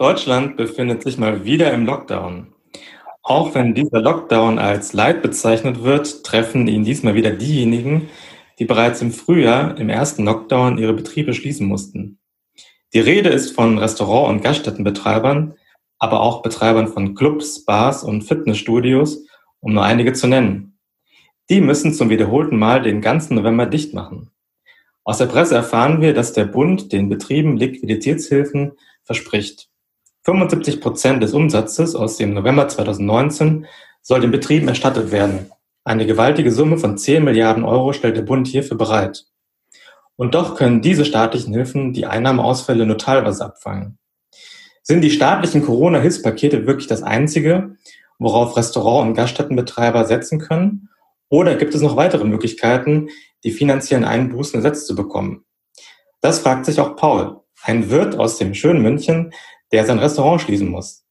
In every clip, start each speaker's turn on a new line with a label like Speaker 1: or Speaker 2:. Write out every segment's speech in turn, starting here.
Speaker 1: Deutschland befindet sich mal wieder im Lockdown. Auch wenn dieser Lockdown als Leid bezeichnet wird, treffen ihn diesmal wieder diejenigen, die bereits im Frühjahr im ersten Lockdown ihre Betriebe schließen mussten. Die Rede ist von Restaurant- und Gaststättenbetreibern, aber auch Betreibern von Clubs, Bars und Fitnessstudios, um nur einige zu nennen. Die müssen zum wiederholten Mal den ganzen November dicht machen. Aus der Presse erfahren wir, dass der Bund den Betrieben Liquiditätshilfen verspricht. 75 Prozent des Umsatzes aus dem November 2019 soll den Betrieben erstattet werden. Eine gewaltige Summe von 10 Milliarden Euro stellt der Bund hierfür bereit. Und doch können diese staatlichen Hilfen die Einnahmeausfälle nur teilweise abfangen. Sind die staatlichen Corona-Hilfspakete wirklich das einzige, worauf Restaurant- und Gaststättenbetreiber setzen können? Oder gibt es noch weitere Möglichkeiten, die finanziellen Einbußen ersetzt zu bekommen? Das fragt sich auch Paul, ein Wirt aus dem schönen München, der sein Restaurant schließen muss.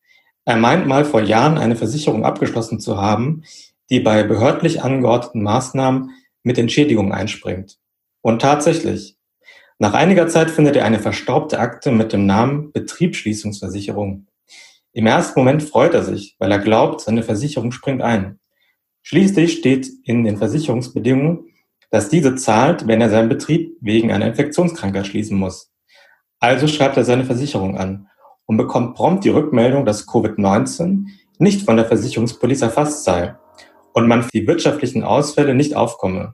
Speaker 1: Er meint mal vor Jahren eine Versicherung abgeschlossen zu haben, die bei behördlich angeordneten Maßnahmen mit Entschädigung einspringt. Und tatsächlich, nach einiger Zeit findet er eine verstaubte Akte mit dem Namen Betriebsschließungsversicherung. Im ersten Moment freut er sich, weil er glaubt, seine Versicherung springt ein. Schließlich steht in den Versicherungsbedingungen, dass diese zahlt, wenn er seinen Betrieb wegen einer Infektionskrankheit schließen muss. Also schreibt er seine Versicherung an und bekommt prompt die Rückmeldung, dass Covid-19 nicht von der Versicherungspolice erfasst sei und man für die wirtschaftlichen Ausfälle nicht aufkomme.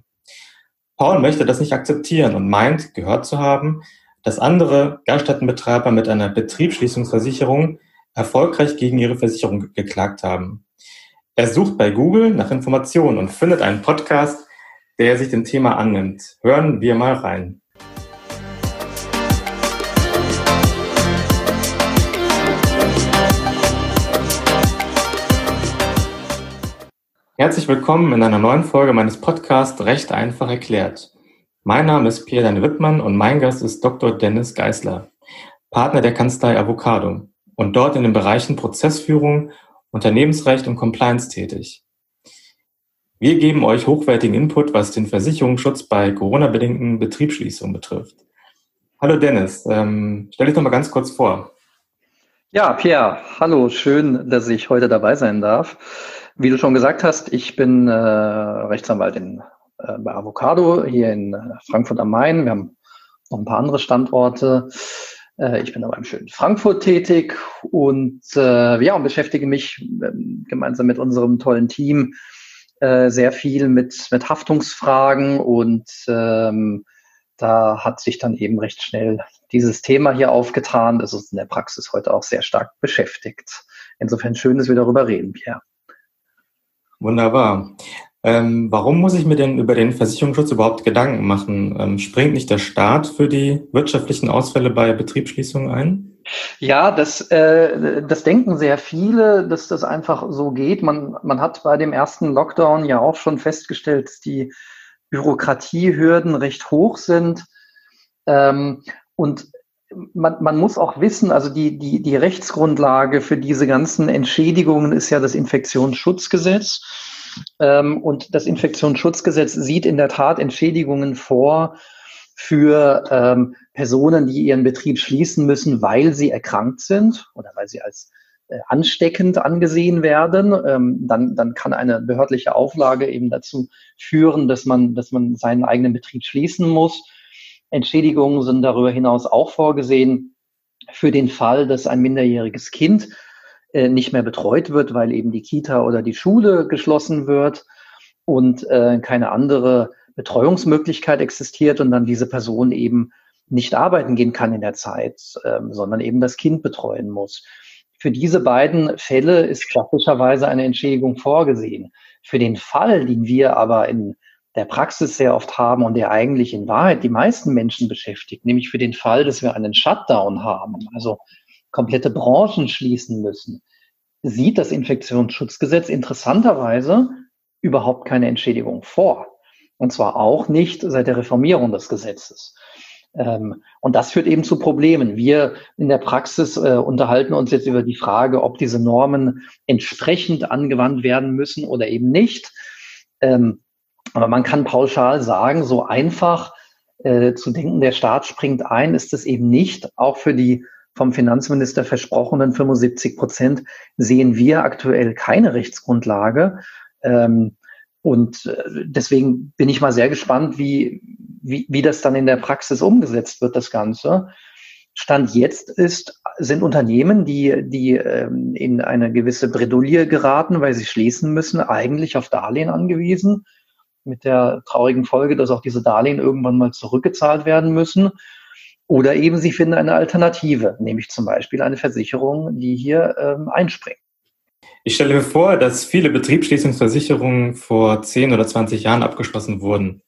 Speaker 1: Paul möchte das nicht akzeptieren und meint, gehört zu haben, dass andere Gaststättenbetreiber mit einer Betriebsschließungsversicherung erfolgreich gegen ihre Versicherung geklagt haben. Er sucht bei Google nach Informationen und findet einen Podcast, der sich dem Thema annimmt. Hören wir mal rein. Herzlich willkommen in einer neuen Folge meines Podcasts Recht einfach erklärt. Mein Name ist Pierre Daniel Wittmann und mein Gast ist Dr. Dennis Geisler, Partner der Kanzlei Avocado und dort in den Bereichen Prozessführung, Unternehmensrecht und Compliance tätig. Wir geben euch hochwertigen Input, was den Versicherungsschutz bei Corona-bedingten Betriebsschließungen betrifft. Hallo Dennis, ähm, stell dich doch mal ganz kurz vor.
Speaker 2: Ja, Pierre, hallo, schön, dass ich heute dabei sein darf. Wie du schon gesagt hast, ich bin äh, Rechtsanwalt in, äh, bei Avocado hier in äh, Frankfurt am Main. Wir haben noch ein paar andere Standorte. Äh, ich bin aber im schönen Frankfurt tätig und äh, ja und beschäftige mich äh, gemeinsam mit unserem tollen Team äh, sehr viel mit mit Haftungsfragen und ähm, da hat sich dann eben recht schnell dieses Thema hier aufgetan, das uns in der Praxis heute auch sehr stark beschäftigt. Insofern schön, dass wir darüber reden, Pierre.
Speaker 1: Wunderbar. Ähm, warum muss ich mir denn über den Versicherungsschutz überhaupt Gedanken machen? Ähm, springt nicht der Staat für die wirtschaftlichen Ausfälle bei Betriebsschließungen ein?
Speaker 2: Ja, das, äh, das denken sehr viele, dass das einfach so geht. Man, man hat bei dem ersten Lockdown ja auch schon festgestellt, dass die Bürokratiehürden recht hoch sind. Ähm, und man, man muss auch wissen, also die, die, die Rechtsgrundlage für diese ganzen Entschädigungen ist ja das Infektionsschutzgesetz. Ähm, und das Infektionsschutzgesetz sieht in der Tat Entschädigungen vor für ähm, Personen, die ihren Betrieb schließen müssen, weil sie erkrankt sind oder weil sie als äh, ansteckend angesehen werden. Ähm, dann, dann kann eine behördliche Auflage eben dazu führen, dass man, dass man seinen eigenen Betrieb schließen muss. Entschädigungen sind darüber hinaus auch vorgesehen für den Fall, dass ein minderjähriges Kind äh, nicht mehr betreut wird, weil eben die Kita oder die Schule geschlossen wird und äh, keine andere Betreuungsmöglichkeit existiert und dann diese Person eben nicht arbeiten gehen kann in der Zeit, äh, sondern eben das Kind betreuen muss. Für diese beiden Fälle ist klassischerweise eine Entschädigung vorgesehen. Für den Fall, den wir aber in der Praxis sehr oft haben und der eigentlich in Wahrheit die meisten Menschen beschäftigt, nämlich für den Fall, dass wir einen Shutdown haben, also komplette Branchen schließen müssen, sieht das Infektionsschutzgesetz interessanterweise überhaupt keine Entschädigung vor. Und zwar auch nicht seit der Reformierung des Gesetzes. Ähm, und das führt eben zu Problemen. Wir in der Praxis äh, unterhalten uns jetzt über die Frage, ob diese Normen entsprechend angewandt werden müssen oder eben nicht. Ähm, aber man kann pauschal sagen, so einfach äh, zu denken, der Staat springt ein, ist es eben nicht. Auch für die vom Finanzminister versprochenen 75 Prozent sehen wir aktuell keine Rechtsgrundlage. Ähm, und äh, deswegen bin ich mal sehr gespannt, wie, wie, wie das dann in der Praxis umgesetzt wird, das Ganze. Stand jetzt ist, sind Unternehmen, die, die ähm, in eine gewisse Bredouille geraten, weil sie schließen müssen, eigentlich auf Darlehen angewiesen. Mit der traurigen Folge, dass auch diese Darlehen irgendwann mal zurückgezahlt werden müssen. Oder eben sie finden eine Alternative, nämlich zum Beispiel eine Versicherung, die hier ähm, einspringt.
Speaker 1: Ich stelle mir vor, dass viele Betriebsschließungsversicherungen vor 10 oder 20 Jahren abgeschlossen wurden.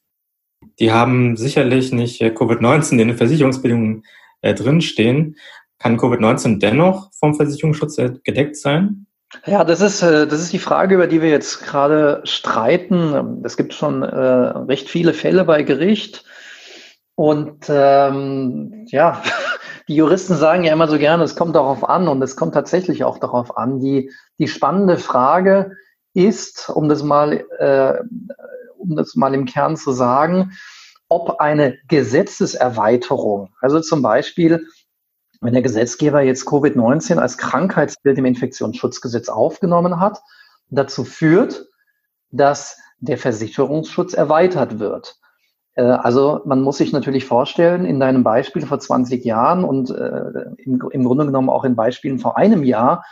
Speaker 1: Die haben sicherlich nicht äh, Covid-19 in den Versicherungsbedingungen äh, drinstehen. Kann Covid-19 dennoch vom Versicherungsschutz gedeckt sein?
Speaker 2: Ja, das ist, äh, das ist die Frage, über die wir jetzt gerade streiten. Es gibt schon äh, recht viele Fälle bei Gericht. Und ähm, ja, die Juristen sagen ja immer so gerne, es kommt darauf an und es kommt tatsächlich auch darauf an. Die, die spannende Frage ist, um das mal, äh, um das mal im Kern zu sagen, ob eine Gesetzeserweiterung, also zum Beispiel, wenn der Gesetzgeber jetzt Covid-19 als Krankheitsbild im Infektionsschutzgesetz aufgenommen hat, dazu führt, dass der Versicherungsschutz erweitert wird. Äh, also man muss sich natürlich vorstellen, in deinem Beispiel vor 20 Jahren und äh, im, im Grunde genommen auch in Beispielen vor einem Jahr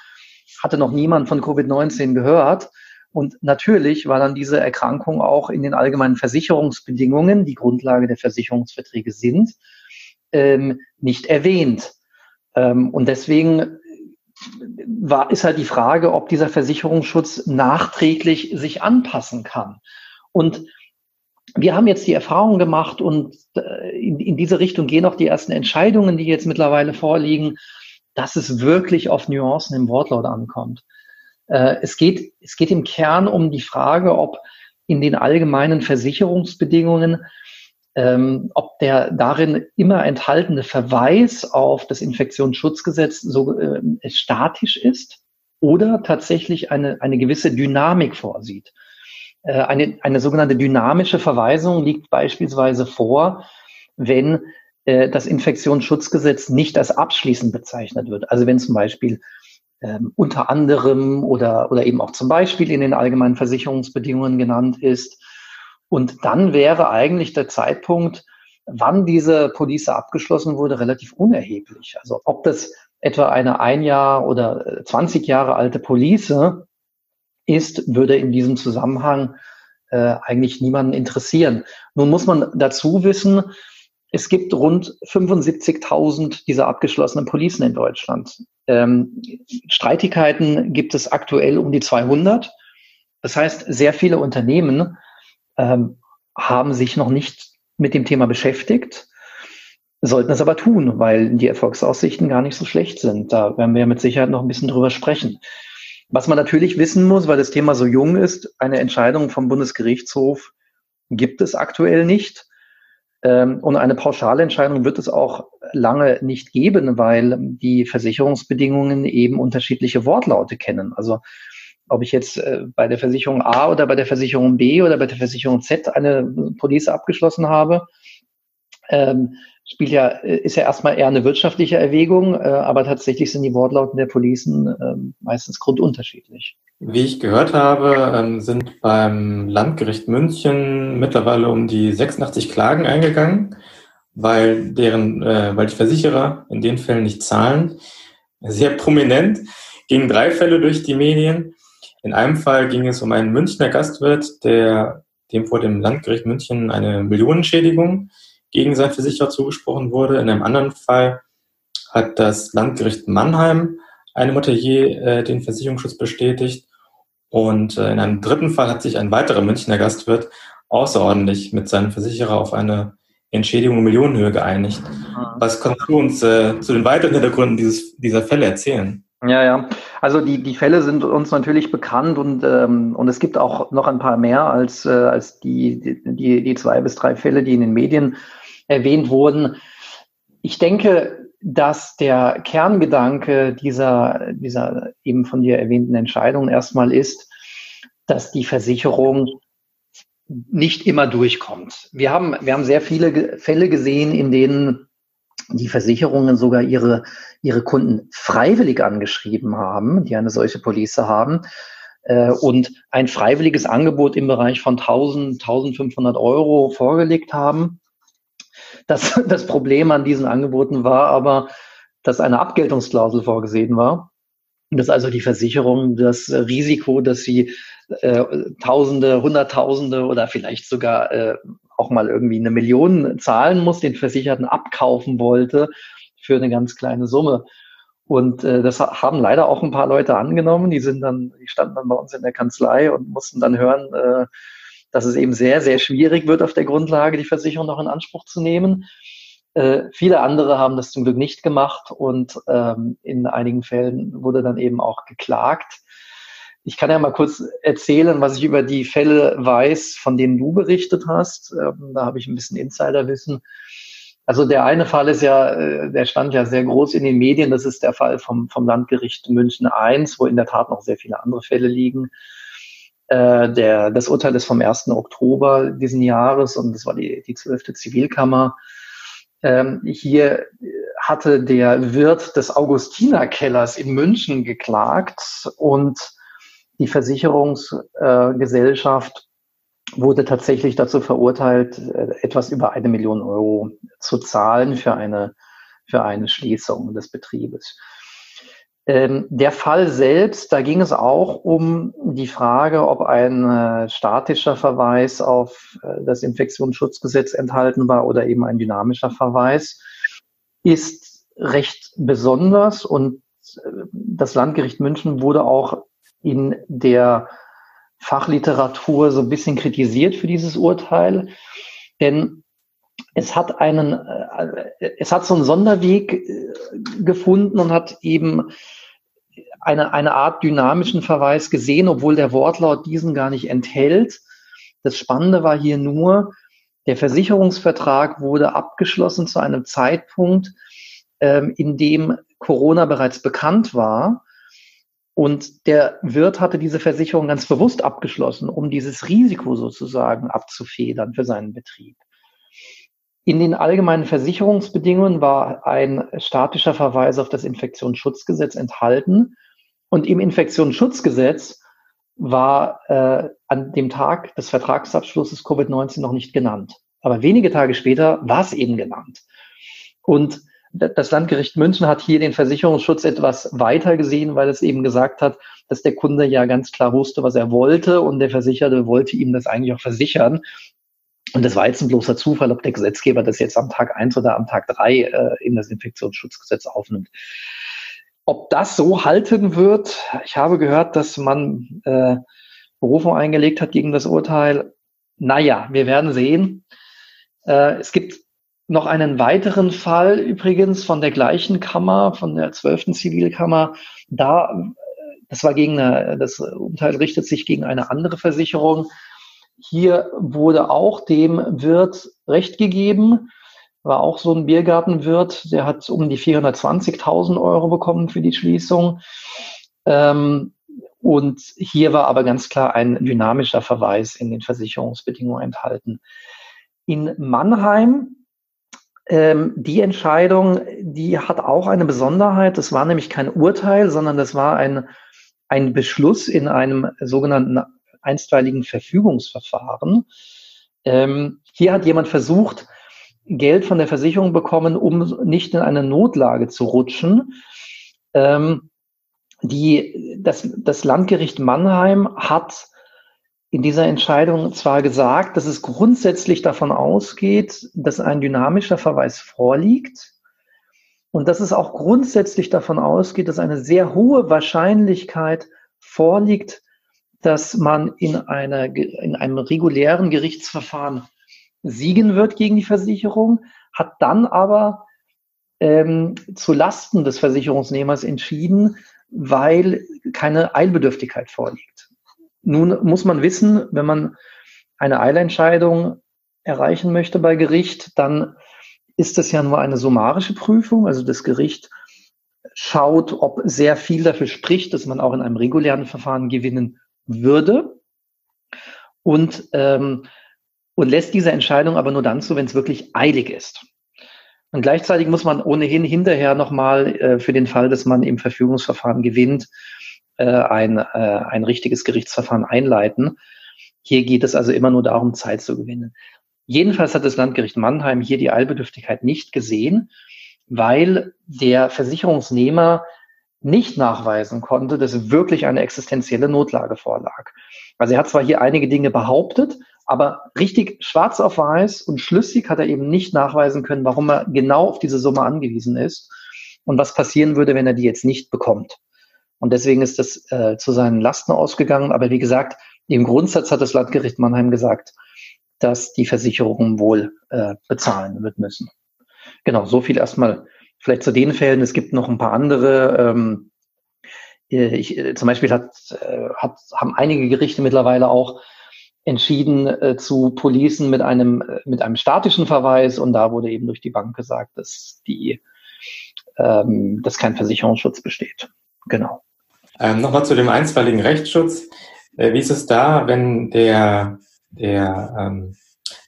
Speaker 2: hatte noch niemand von Covid-19 gehört. Und natürlich war dann diese Erkrankung auch in den allgemeinen Versicherungsbedingungen, die Grundlage der Versicherungsverträge sind, ähm, nicht erwähnt. Ähm, und deswegen war, ist halt die Frage, ob dieser Versicherungsschutz nachträglich sich anpassen kann. Und wir haben jetzt die Erfahrung gemacht und äh, in, in diese Richtung gehen auch die ersten Entscheidungen, die jetzt mittlerweile vorliegen, dass es wirklich auf Nuancen im Wortlaut ankommt. Äh, es, geht, es geht im Kern um die Frage, ob in den allgemeinen Versicherungsbedingungen, ähm, ob der darin immer enthaltene Verweis auf das Infektionsschutzgesetz so äh, statisch ist oder tatsächlich eine, eine gewisse Dynamik vorsieht. Äh, eine, eine sogenannte dynamische Verweisung liegt beispielsweise vor, wenn äh, das Infektionsschutzgesetz nicht als abschließend bezeichnet wird. Also wenn zum Beispiel ähm, unter anderem oder, oder eben auch zum Beispiel in den allgemeinen Versicherungsbedingungen genannt ist. Und dann wäre eigentlich der Zeitpunkt, wann diese Police abgeschlossen wurde, relativ unerheblich. Also ob das etwa eine ein Jahr oder 20 äh, Jahre alte Police ist, würde in diesem Zusammenhang äh, eigentlich niemanden interessieren. Nun muss man dazu wissen, es gibt rund 75.000 dieser abgeschlossenen Policen in Deutschland. Ähm, Streitigkeiten gibt es aktuell um die 200. Das heißt, sehr viele Unternehmen ähm, haben sich noch nicht mit dem Thema beschäftigt, sollten es aber tun, weil die Erfolgsaussichten gar nicht so schlecht sind. Da werden wir mit Sicherheit noch ein bisschen drüber sprechen. Was man natürlich wissen muss, weil das Thema so jung ist, eine Entscheidung vom Bundesgerichtshof gibt es aktuell nicht. Ähm, und eine pauschale Entscheidung wird es auch lange nicht geben, weil die Versicherungsbedingungen eben unterschiedliche Wortlaute kennen. Also ob ich jetzt äh, bei der Versicherung A oder bei der Versicherung B oder bei der Versicherung Z eine Police abgeschlossen habe, ähm, spielt ja, ist ja erstmal eher eine wirtschaftliche Erwägung, äh, aber tatsächlich sind die Wortlauten der Policen äh, meistens grundunterschiedlich.
Speaker 1: Wie ich gehört habe, ähm, sind beim Landgericht München mittlerweile um die 86 Klagen eingegangen, weil deren, äh, weil die Versicherer in den Fällen nicht zahlen. Sehr prominent gingen drei Fälle durch die Medien. In einem Fall ging es um einen Münchner Gastwirt, der dem vor dem Landgericht München eine Millionenschädigung gegen seinen Versicherer zugesprochen wurde. In einem anderen Fall hat das Landgericht Mannheim einem Hotelier äh, den Versicherungsschutz bestätigt. Und äh, in einem dritten Fall hat sich ein weiterer Münchner Gastwirt außerordentlich mit seinem Versicherer auf eine Entschädigung in Millionenhöhe geeinigt. Ah. Was kannst du uns äh, zu den weiteren Hintergründen dieses, dieser Fälle erzählen?
Speaker 2: Ja, ja. Also die, die Fälle sind uns natürlich bekannt und, ähm, und es gibt auch noch ein paar mehr als, äh, als die, die, die zwei bis drei Fälle, die in den Medien erwähnt wurden. Ich denke, dass der Kerngedanke dieser, dieser eben von dir erwähnten Entscheidung erstmal ist, dass die Versicherung nicht immer durchkommt. Wir haben, wir haben sehr viele Fälle gesehen, in denen die Versicherungen sogar ihre, ihre Kunden freiwillig angeschrieben haben, die eine solche Police haben, äh, und ein freiwilliges Angebot im Bereich von 1000, 1500 Euro vorgelegt haben. Das, das Problem an diesen Angeboten war aber, dass eine Abgeltungsklausel vorgesehen war. Dass also die Versicherung das Risiko, dass sie äh, Tausende, Hunderttausende oder vielleicht sogar äh, auch mal irgendwie eine Million zahlen muss, den Versicherten abkaufen wollte für eine ganz kleine Summe. Und äh, das haben leider auch ein paar Leute angenommen. Die sind dann, die standen dann bei uns in der Kanzlei und mussten dann hören, äh, dass es eben sehr, sehr schwierig wird, auf der Grundlage die Versicherung noch in Anspruch zu nehmen. Äh, viele andere haben das zum Glück nicht gemacht und ähm, in einigen Fällen wurde dann eben auch geklagt. Ich kann ja mal kurz erzählen, was ich über die Fälle weiß, von denen du berichtet hast. Ähm, da habe ich ein bisschen Insiderwissen. Also der eine Fall ist ja, äh, der stand ja sehr groß in den Medien. Das ist der Fall vom, vom Landgericht München I, wo in der Tat noch sehr viele andere Fälle liegen. Äh, der, das Urteil ist vom 1. Oktober diesen Jahres und das war die, die 12. Zivilkammer. Ähm, hier hatte der Wirt des Augustinerkellers in München geklagt und die Versicherungsgesellschaft wurde tatsächlich dazu verurteilt, etwas über eine Million Euro zu zahlen für eine, für eine Schließung des Betriebes. Ähm, der Fall selbst, da ging es auch um die Frage, ob ein äh, statischer Verweis auf äh, das Infektionsschutzgesetz enthalten war oder eben ein dynamischer Verweis, ist recht besonders und äh, das Landgericht München wurde auch in der Fachliteratur so ein bisschen kritisiert für dieses Urteil, denn es hat einen, äh, es hat so einen Sonderweg äh, gefunden und hat eben eine, eine Art dynamischen Verweis gesehen, obwohl der Wortlaut diesen gar nicht enthält. Das Spannende war hier nur, der Versicherungsvertrag wurde abgeschlossen zu einem Zeitpunkt, ähm, in dem Corona bereits bekannt war. Und der Wirt hatte diese Versicherung ganz bewusst abgeschlossen, um dieses Risiko sozusagen abzufedern für seinen Betrieb. In den allgemeinen Versicherungsbedingungen war ein statischer Verweis auf das Infektionsschutzgesetz enthalten. Und im Infektionsschutzgesetz war äh, an dem Tag des Vertragsabschlusses Covid-19 noch nicht genannt. Aber wenige Tage später war es eben genannt. Und das Landgericht München hat hier den Versicherungsschutz etwas weiter gesehen, weil es eben gesagt hat, dass der Kunde ja ganz klar wusste, was er wollte und der Versicherte wollte ihm das eigentlich auch versichern. Und das war jetzt ein bloßer Zufall, ob der Gesetzgeber das jetzt am Tag eins oder am Tag drei äh, in das Infektionsschutzgesetz aufnimmt. Ob das so halten wird, ich habe gehört, dass man äh, Berufung eingelegt hat gegen das Urteil. Naja, wir werden sehen. Äh, es gibt noch einen weiteren Fall übrigens von der gleichen Kammer, von der 12. Zivilkammer. Da, das war gegen eine, das Urteil richtet sich gegen eine andere Versicherung. Hier wurde auch dem Wirt Recht gegeben, war auch so ein Biergartenwirt, der hat um die 420.000 Euro bekommen für die Schließung. Ähm, und hier war aber ganz klar ein dynamischer Verweis in den Versicherungsbedingungen enthalten. In Mannheim ähm, die Entscheidung, die hat auch eine Besonderheit. Das war nämlich kein Urteil, sondern das war ein, ein Beschluss in einem sogenannten einstweiligen Verfügungsverfahren. Ähm, hier hat jemand versucht, Geld von der Versicherung bekommen, um nicht in eine Notlage zu rutschen. Ähm, die, das, das Landgericht Mannheim hat in dieser Entscheidung zwar gesagt, dass es grundsätzlich davon ausgeht, dass ein dynamischer Verweis vorliegt und dass es auch grundsätzlich davon ausgeht, dass eine sehr hohe Wahrscheinlichkeit vorliegt, dass man in, einer, in einem regulären Gerichtsverfahren siegen wird gegen die Versicherung, hat dann aber ähm, zu Lasten des Versicherungsnehmers entschieden, weil keine Eilbedürftigkeit vorliegt. Nun muss man wissen, wenn man eine Eilentscheidung erreichen möchte bei Gericht, dann ist das ja nur eine summarische Prüfung. Also das Gericht schaut, ob sehr viel dafür spricht, dass man auch in einem regulären Verfahren gewinnen würde. Und, ähm, und lässt diese Entscheidung aber nur dann zu, wenn es wirklich eilig ist. Und gleichzeitig muss man ohnehin hinterher nochmal äh, für den Fall, dass man im Verfügungsverfahren gewinnt, äh, ein, äh, ein richtiges Gerichtsverfahren einleiten. Hier geht es also immer nur darum, Zeit zu gewinnen. Jedenfalls hat das Landgericht Mannheim hier die Eilbedürftigkeit nicht gesehen, weil der Versicherungsnehmer nicht nachweisen konnte, dass wirklich eine existenzielle Notlage vorlag. Also er hat zwar hier einige Dinge behauptet, aber richtig schwarz auf weiß und schlüssig hat er eben nicht nachweisen können, warum er genau auf diese Summe angewiesen ist und was passieren würde, wenn er die jetzt nicht bekommt. Und deswegen ist das äh, zu seinen Lasten ausgegangen. Aber wie gesagt, im Grundsatz hat das Landgericht Mannheim gesagt, dass die Versicherung wohl äh, bezahlen wird müssen. Genau, so viel erstmal vielleicht zu den Fällen. Es gibt noch ein paar andere. Ähm, äh, ich, äh, zum Beispiel hat, äh, hat, haben einige Gerichte mittlerweile auch entschieden äh, zu policen mit einem, mit einem statischen Verweis und da wurde eben durch die Bank gesagt, dass die, ähm, dass kein Versicherungsschutz besteht. Genau.
Speaker 1: Ähm, Nochmal zu dem einstweiligen Rechtsschutz. Äh, wie ist es da, wenn der, der, ähm,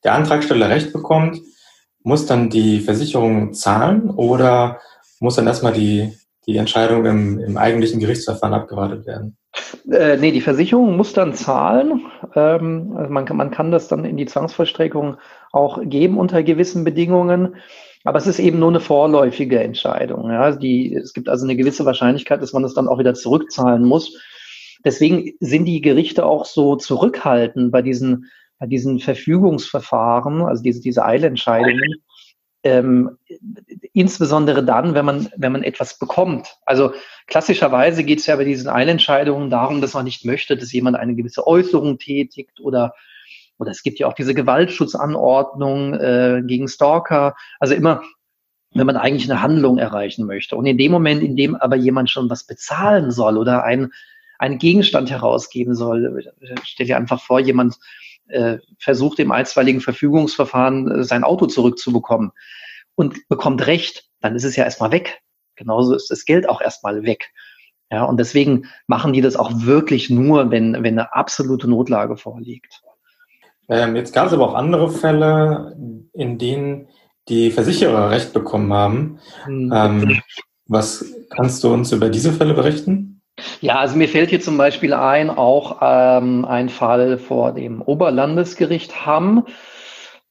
Speaker 1: der Antragsteller Recht bekommt? Muss dann die Versicherung zahlen oder muss dann erstmal die, die Entscheidung im, im eigentlichen Gerichtsverfahren abgewartet werden?
Speaker 2: Äh, nee, die Versicherung muss dann zahlen. Ähm, also man, kann, man kann das dann in die Zwangsvollstreckung auch geben unter gewissen Bedingungen. Aber es ist eben nur eine vorläufige Entscheidung. Ja. Die, es gibt also eine gewisse Wahrscheinlichkeit, dass man es dann auch wieder zurückzahlen muss. Deswegen sind die Gerichte auch so zurückhaltend bei diesen, bei diesen Verfügungsverfahren, also diese, diese Eilentscheidungen, ähm, insbesondere dann, wenn man, wenn man etwas bekommt. Also klassischerweise geht es ja bei diesen Eilentscheidungen darum, dass man nicht möchte, dass jemand eine gewisse Äußerung tätigt oder oder es gibt ja auch diese Gewaltschutzanordnung äh, gegen Stalker. Also immer, wenn man eigentlich eine Handlung erreichen möchte. Und in dem Moment, in dem aber jemand schon was bezahlen soll oder ein, einen Gegenstand herausgeben soll, stell dir einfach vor, jemand äh, versucht im einstweiligen Verfügungsverfahren äh, sein Auto zurückzubekommen und bekommt Recht, dann ist es ja erstmal weg. Genauso ist das Geld auch erstmal weg. Ja, und deswegen machen die das auch wirklich nur, wenn, wenn eine absolute Notlage vorliegt.
Speaker 1: Ähm, jetzt gab es aber auch andere Fälle, in denen die Versicherer Recht bekommen haben. Mhm. Ähm, was kannst du uns über diese Fälle berichten?
Speaker 2: Ja, also mir fällt hier zum Beispiel ein, auch ähm, ein Fall vor dem Oberlandesgericht Hamm.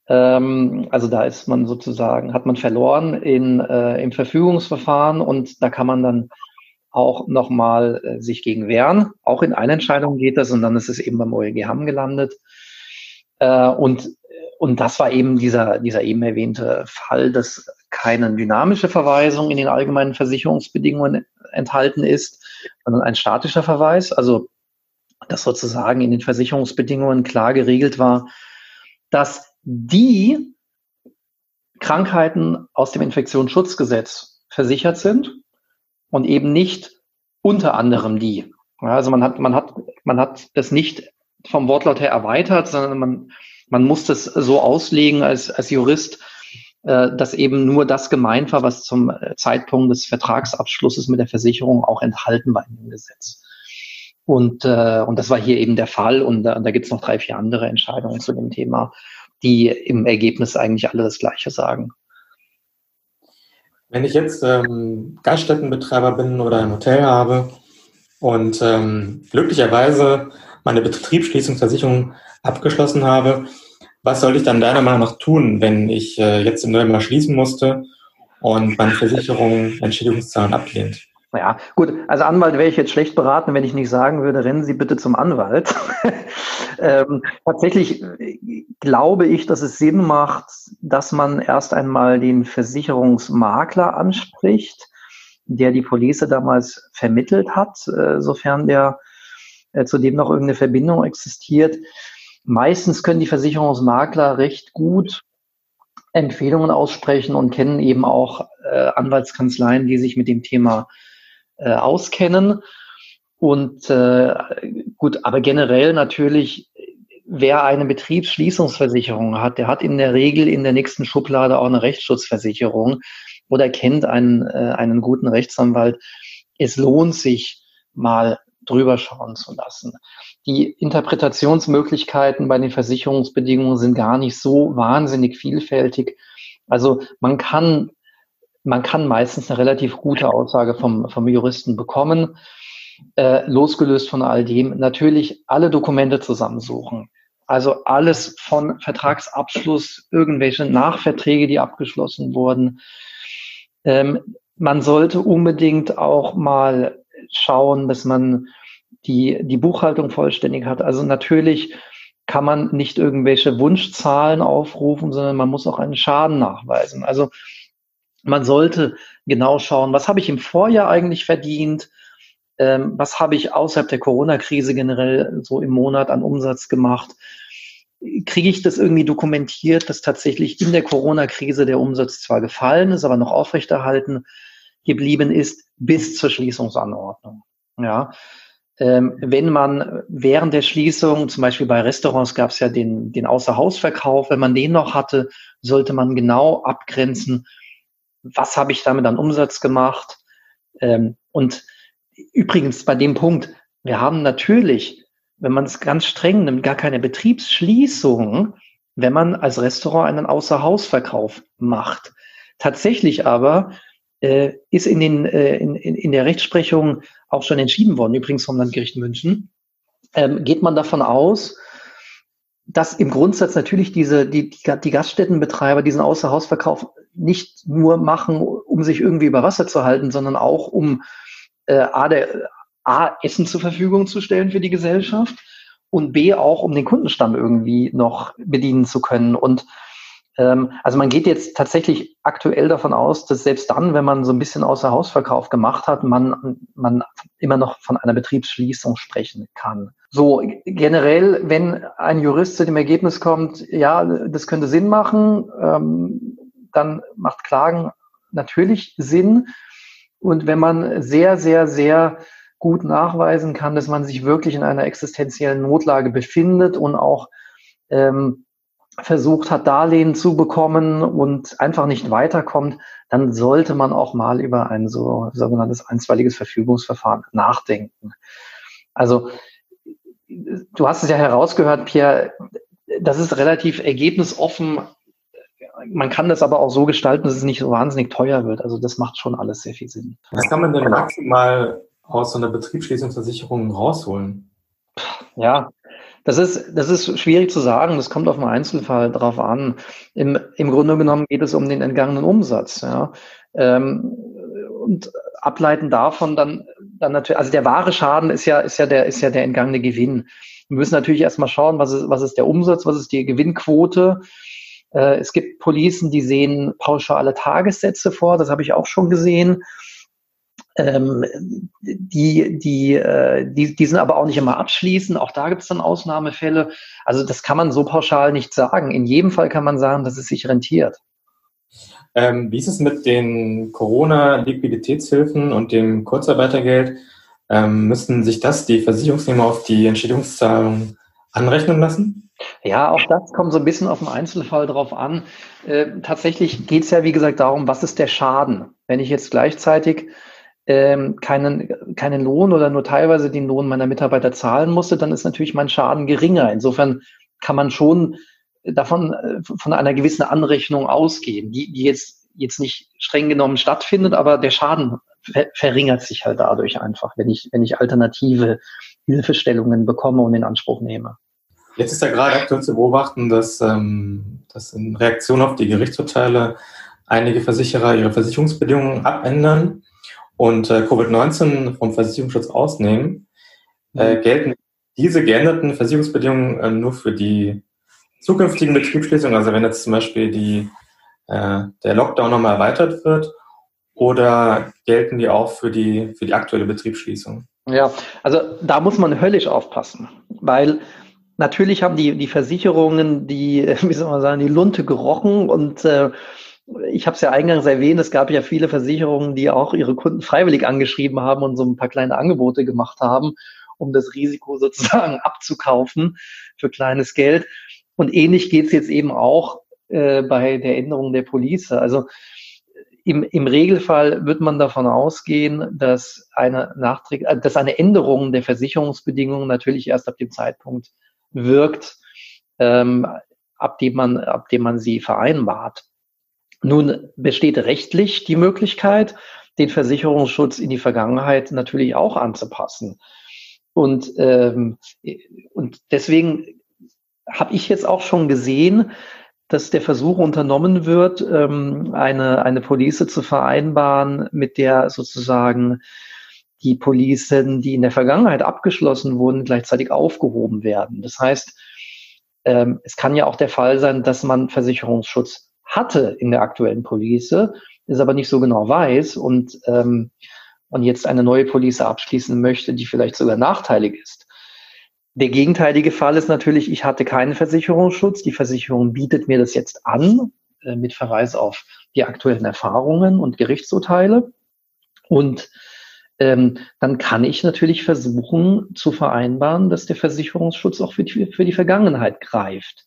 Speaker 2: Ähm, also da ist man sozusagen, hat man verloren in, äh, im Verfügungsverfahren und da kann man dann auch nochmal äh, sich gegen wehren. Auch in Einentscheidung geht das und dann ist es eben beim OEG Hamm gelandet. Äh, und, und das war eben dieser, dieser eben erwähnte Fall, dass keine dynamische Verweisung in den allgemeinen Versicherungsbedingungen enthalten ist, sondern ein statischer Verweis. Also, dass sozusagen in den Versicherungsbedingungen klar geregelt war, dass die Krankheiten aus dem Infektionsschutzgesetz versichert sind und eben nicht unter anderem die. also man hat, man hat, man hat das nicht vom Wortlaut her erweitert, sondern man, man muss das so auslegen als, als Jurist, äh, dass eben nur das gemeint war, was zum äh, Zeitpunkt des Vertragsabschlusses mit der Versicherung auch enthalten war in dem Gesetz. Und, äh, und das war hier eben der Fall. Und da, da gibt es noch drei, vier andere Entscheidungen zu dem Thema, die im Ergebnis eigentlich alle das Gleiche sagen.
Speaker 1: Wenn ich jetzt ähm, Gaststättenbetreiber bin oder ein Hotel habe und ähm, glücklicherweise meine Betriebsschließungsversicherung abgeschlossen habe. Was soll ich dann deiner Meinung nach tun, wenn ich äh, jetzt im November schließen musste und meine Versicherung Entschädigungszahlen ablehnt?
Speaker 2: Naja, gut, als Anwalt wäre ich jetzt schlecht beraten, wenn ich nicht sagen würde, rennen Sie bitte zum Anwalt. ähm, tatsächlich äh, glaube ich, dass es Sinn macht, dass man erst einmal den Versicherungsmakler anspricht, der die Police damals vermittelt hat, äh, sofern der äh, zu dem noch irgendeine Verbindung existiert. Meistens können die Versicherungsmakler recht gut Empfehlungen aussprechen und kennen eben auch äh, Anwaltskanzleien, die sich mit dem Thema äh, auskennen. Und äh, gut, aber generell natürlich, wer eine Betriebsschließungsversicherung hat, der hat in der Regel in der nächsten Schublade auch eine Rechtsschutzversicherung oder kennt einen, äh, einen guten Rechtsanwalt. Es lohnt sich mal drüber schauen zu lassen. Die Interpretationsmöglichkeiten bei den Versicherungsbedingungen sind gar nicht so wahnsinnig vielfältig. Also man kann man kann meistens eine relativ gute Aussage vom, vom Juristen bekommen, äh, losgelöst von all dem. Natürlich alle Dokumente zusammensuchen. Also alles von Vertragsabschluss, irgendwelche Nachverträge, die abgeschlossen wurden. Ähm, man sollte unbedingt auch mal schauen, dass man die, die Buchhaltung vollständig hat. Also natürlich kann man nicht irgendwelche Wunschzahlen aufrufen, sondern man muss auch einen Schaden nachweisen. Also man sollte genau schauen, was habe ich im Vorjahr eigentlich verdient, ähm, was habe ich außerhalb der Corona-Krise generell so im Monat an Umsatz gemacht. Kriege ich das irgendwie dokumentiert, dass tatsächlich in der Corona-Krise der Umsatz zwar gefallen ist, aber noch aufrechterhalten geblieben ist bis zur Schließungsanordnung. Ja, ähm, wenn man während der Schließung, zum Beispiel bei Restaurants gab es ja den, den Außerhausverkauf, wenn man den noch hatte, sollte man genau abgrenzen, was habe ich damit an Umsatz gemacht. Ähm, und übrigens bei dem Punkt, wir haben natürlich, wenn man es ganz streng nimmt, gar keine Betriebsschließung, wenn man als Restaurant einen Außerhausverkauf macht. Tatsächlich aber äh, ist in, den, äh, in, in der Rechtsprechung auch schon entschieden worden, übrigens vom Landgericht München, ähm, geht man davon aus, dass im Grundsatz natürlich diese, die, die Gaststättenbetreiber diesen Außerhausverkauf nicht nur machen, um sich irgendwie über Wasser zu halten, sondern auch um äh, A, der, A, Essen zur Verfügung zu stellen für die Gesellschaft und B, auch um den Kundenstamm irgendwie noch bedienen zu können. Und also man geht jetzt tatsächlich aktuell davon aus, dass selbst dann, wenn man so ein bisschen außer Hausverkauf gemacht hat, man, man immer noch von einer Betriebsschließung sprechen kann. So generell, wenn ein Jurist zu dem Ergebnis kommt, ja, das könnte Sinn machen, ähm, dann macht Klagen natürlich Sinn. Und wenn man sehr, sehr, sehr gut nachweisen kann, dass man sich wirklich in einer existenziellen Notlage befindet und auch ähm, versucht hat, Darlehen zu bekommen und einfach nicht weiterkommt, dann sollte man auch mal über ein so sogenanntes einstweiliges Verfügungsverfahren nachdenken. Also du hast es ja herausgehört, Pierre, das ist relativ ergebnisoffen. Man kann das aber auch so gestalten, dass es nicht so wahnsinnig teuer wird. Also das macht schon alles sehr viel Sinn.
Speaker 1: Was kann man denn maximal aus so einer Betriebsschließungsversicherung rausholen?
Speaker 2: Ja, das ist, das ist schwierig zu sagen. Das kommt auf den Einzelfall drauf an. Im, im Grunde genommen geht es um den entgangenen Umsatz. Ja. Ähm, und ableiten davon dann, dann natürlich, also der wahre Schaden ist ja, ist ja der, ist ja der entgangene Gewinn. Wir müssen natürlich erstmal schauen, was ist, was ist der Umsatz, was ist die Gewinnquote. Äh, es gibt Policen, die sehen pauschale Tagessätze vor, das habe ich auch schon gesehen. Ähm, die, die, äh, die, die sind aber auch nicht immer abschließend. Auch da gibt es dann Ausnahmefälle. Also das kann man so pauschal nicht sagen. In jedem Fall kann man sagen, dass es sich rentiert.
Speaker 1: Ähm, wie ist es mit den Corona-Liquiditätshilfen und dem Kurzarbeitergeld? Ähm, müssten sich das die Versicherungsnehmer auf die Entschädigungszahlung anrechnen lassen?
Speaker 2: Ja, auch das kommt so ein bisschen auf den Einzelfall drauf an. Äh, tatsächlich geht es ja, wie gesagt, darum, was ist der Schaden? Wenn ich jetzt gleichzeitig ähm, keinen, keinen Lohn oder nur teilweise den Lohn meiner Mitarbeiter zahlen musste, dann ist natürlich mein Schaden geringer. Insofern kann man schon davon äh, von einer gewissen Anrechnung ausgehen, die, die jetzt, jetzt nicht streng genommen stattfindet, aber der Schaden ver verringert sich halt dadurch einfach, wenn ich, wenn ich alternative Hilfestellungen bekomme und in Anspruch nehme.
Speaker 1: Jetzt ist ja gerade aktuell zu beobachten, dass, ähm, dass in Reaktion auf die Gerichtsurteile einige Versicherer ihre Versicherungsbedingungen abändern und äh, Covid-19 vom Versicherungsschutz ausnehmen, äh, mhm. gelten diese geänderten Versicherungsbedingungen äh, nur für die zukünftigen Betriebsschließungen, also wenn jetzt zum Beispiel die, äh, der Lockdown nochmal erweitert wird, oder gelten die auch für die, für die aktuelle Betriebsschließung?
Speaker 2: Ja, also da muss man höllisch aufpassen, weil natürlich haben die, die Versicherungen die, wie soll man sagen, die Lunte gerochen und äh, ich habe es ja eingangs erwähnt, es gab ja viele Versicherungen, die auch ihre Kunden freiwillig angeschrieben haben und so ein paar kleine Angebote gemacht haben, um das Risiko sozusagen abzukaufen für kleines Geld. Und ähnlich geht es jetzt eben auch äh, bei der Änderung der Police. Also im, im Regelfall wird man davon ausgehen, dass eine Nachträge, äh, dass eine Änderung der Versicherungsbedingungen natürlich erst ab dem Zeitpunkt wirkt, ähm, ab dem man, ab dem man sie vereinbart. Nun besteht rechtlich die Möglichkeit, den Versicherungsschutz in die Vergangenheit natürlich auch anzupassen. Und, ähm, und deswegen habe ich jetzt auch schon gesehen, dass der Versuch unternommen wird, ähm, eine, eine Police zu vereinbaren, mit der sozusagen die Policen, die in der Vergangenheit abgeschlossen wurden, gleichzeitig aufgehoben werden. Das heißt, ähm, es kann ja auch der Fall sein, dass man Versicherungsschutz hatte in der aktuellen Police, es aber nicht so genau weiß und, ähm, und jetzt eine neue Police abschließen möchte, die vielleicht sogar nachteilig ist. Der gegenteilige Fall ist natürlich, ich hatte keinen Versicherungsschutz. Die Versicherung bietet mir das jetzt an, äh, mit Verweis auf die aktuellen Erfahrungen und Gerichtsurteile. Und ähm, dann kann ich natürlich versuchen zu vereinbaren, dass der Versicherungsschutz auch für die, für die Vergangenheit greift.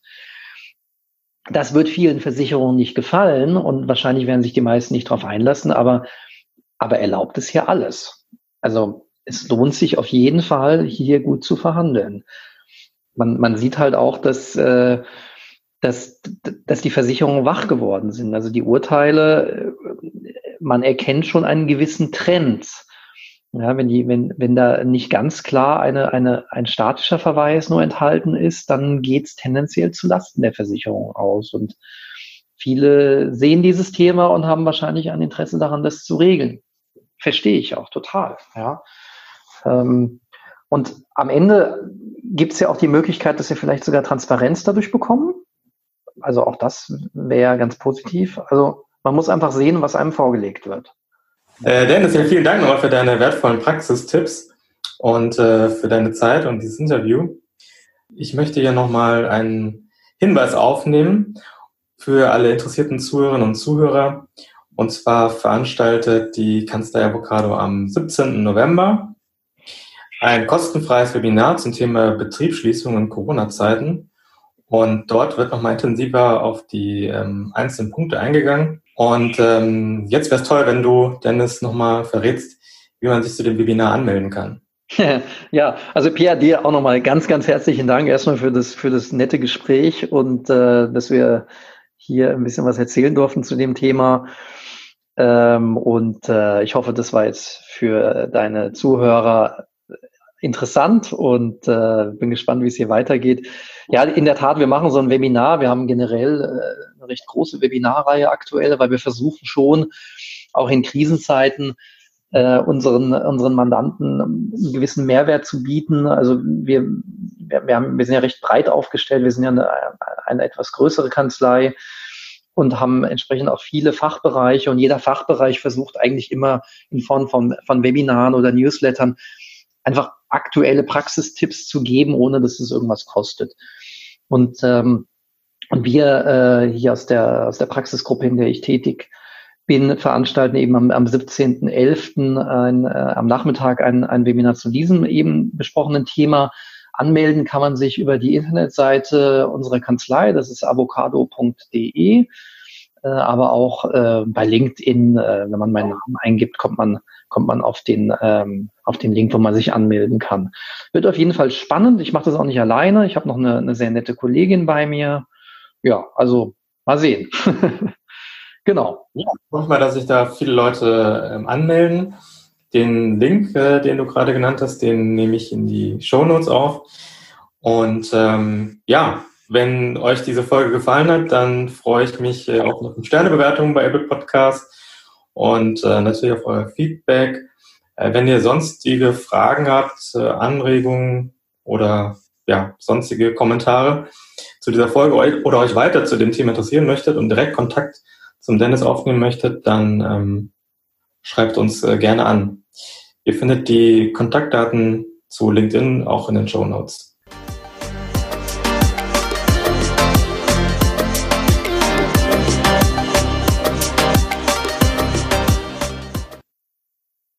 Speaker 2: Das wird vielen Versicherungen nicht gefallen und wahrscheinlich werden sich die meisten nicht darauf einlassen, aber, aber erlaubt es hier alles. Also es lohnt sich auf jeden Fall, hier gut zu verhandeln. Man, man sieht halt auch, dass, äh, dass, dass die Versicherungen wach geworden sind. Also die Urteile, äh, man erkennt schon einen gewissen Trend. Ja, wenn, die, wenn, wenn da nicht ganz klar eine, eine, ein statischer Verweis nur enthalten ist, dann geht es tendenziell zu Lasten der Versicherung aus. Und viele sehen dieses Thema und haben wahrscheinlich ein Interesse daran, das zu regeln. Verstehe ich auch total. Ja. Ähm, und am Ende gibt es ja auch die Möglichkeit, dass wir vielleicht sogar Transparenz dadurch bekommen. Also auch das wäre ganz positiv. Also man muss einfach sehen, was einem vorgelegt wird.
Speaker 1: Äh, Dennis, ja, vielen Dank nochmal für deine wertvollen Praxistipps und äh, für deine Zeit und dieses Interview. Ich möchte hier nochmal einen Hinweis aufnehmen für alle interessierten Zuhörerinnen und Zuhörer. Und zwar veranstaltet die Kanzlei Avocado am 17. November ein kostenfreies Webinar zum Thema Betriebsschließung in Corona-Zeiten. Und dort wird nochmal intensiver auf die ähm, einzelnen Punkte eingegangen. Und ähm, jetzt wäre es toll, wenn du, Dennis, nochmal verrätst, wie man sich zu dem Webinar anmelden kann.
Speaker 2: Ja, also Pierre, dir auch nochmal ganz, ganz herzlichen Dank erstmal für das, für das nette Gespräch und äh, dass wir hier ein bisschen was erzählen durften zu dem Thema. Ähm, und äh, ich hoffe, das war jetzt für deine Zuhörer interessant und äh, bin gespannt, wie es hier weitergeht. Ja, in der Tat, wir machen so ein Webinar. Wir haben generell äh, recht große Webinarreihe aktuell, weil wir versuchen schon auch in Krisenzeiten äh, unseren, unseren Mandanten einen gewissen Mehrwert zu bieten. Also wir, wir, haben, wir sind ja recht breit aufgestellt. Wir sind ja eine, eine etwas größere Kanzlei und haben entsprechend auch viele Fachbereiche und jeder Fachbereich versucht eigentlich immer in Form von, von Webinaren oder Newslettern einfach aktuelle Praxistipps zu geben, ohne dass es irgendwas kostet. Und, ähm, und wir äh, hier aus der, aus der Praxisgruppe, in der ich tätig bin, veranstalten eben am, am 17.11. Ein, äh, am Nachmittag ein, ein Webinar zu diesem eben besprochenen Thema. Anmelden kann man sich über die Internetseite unserer Kanzlei, das ist avocado.de, äh, aber auch äh, bei LinkedIn, äh, wenn man meinen Namen eingibt, kommt man kommt man auf den, ähm, auf den Link, wo man sich anmelden kann. Wird auf jeden Fall spannend. Ich mache das auch nicht alleine. Ich habe noch eine, eine sehr nette Kollegin bei mir. Ja, also mal sehen. genau.
Speaker 1: Ja, hoffe mal, dass sich da viele Leute ähm, anmelden. Den Link, äh, den du gerade genannt hast, den nehme ich in die Show Notes auf. Und ähm, ja, wenn euch diese Folge gefallen hat, dann freue ich mich äh, auf eine Sternebewertung bei Apple Podcast und äh, natürlich auf euer Feedback. Äh, wenn ihr sonstige Fragen habt, äh, Anregungen oder ja, sonstige Kommentare zu dieser Folge oder euch weiter zu dem Thema interessieren möchtet und direkt Kontakt zum Dennis aufnehmen möchtet, dann ähm, schreibt uns äh, gerne an. Ihr findet die Kontaktdaten zu LinkedIn auch in den Show Notes.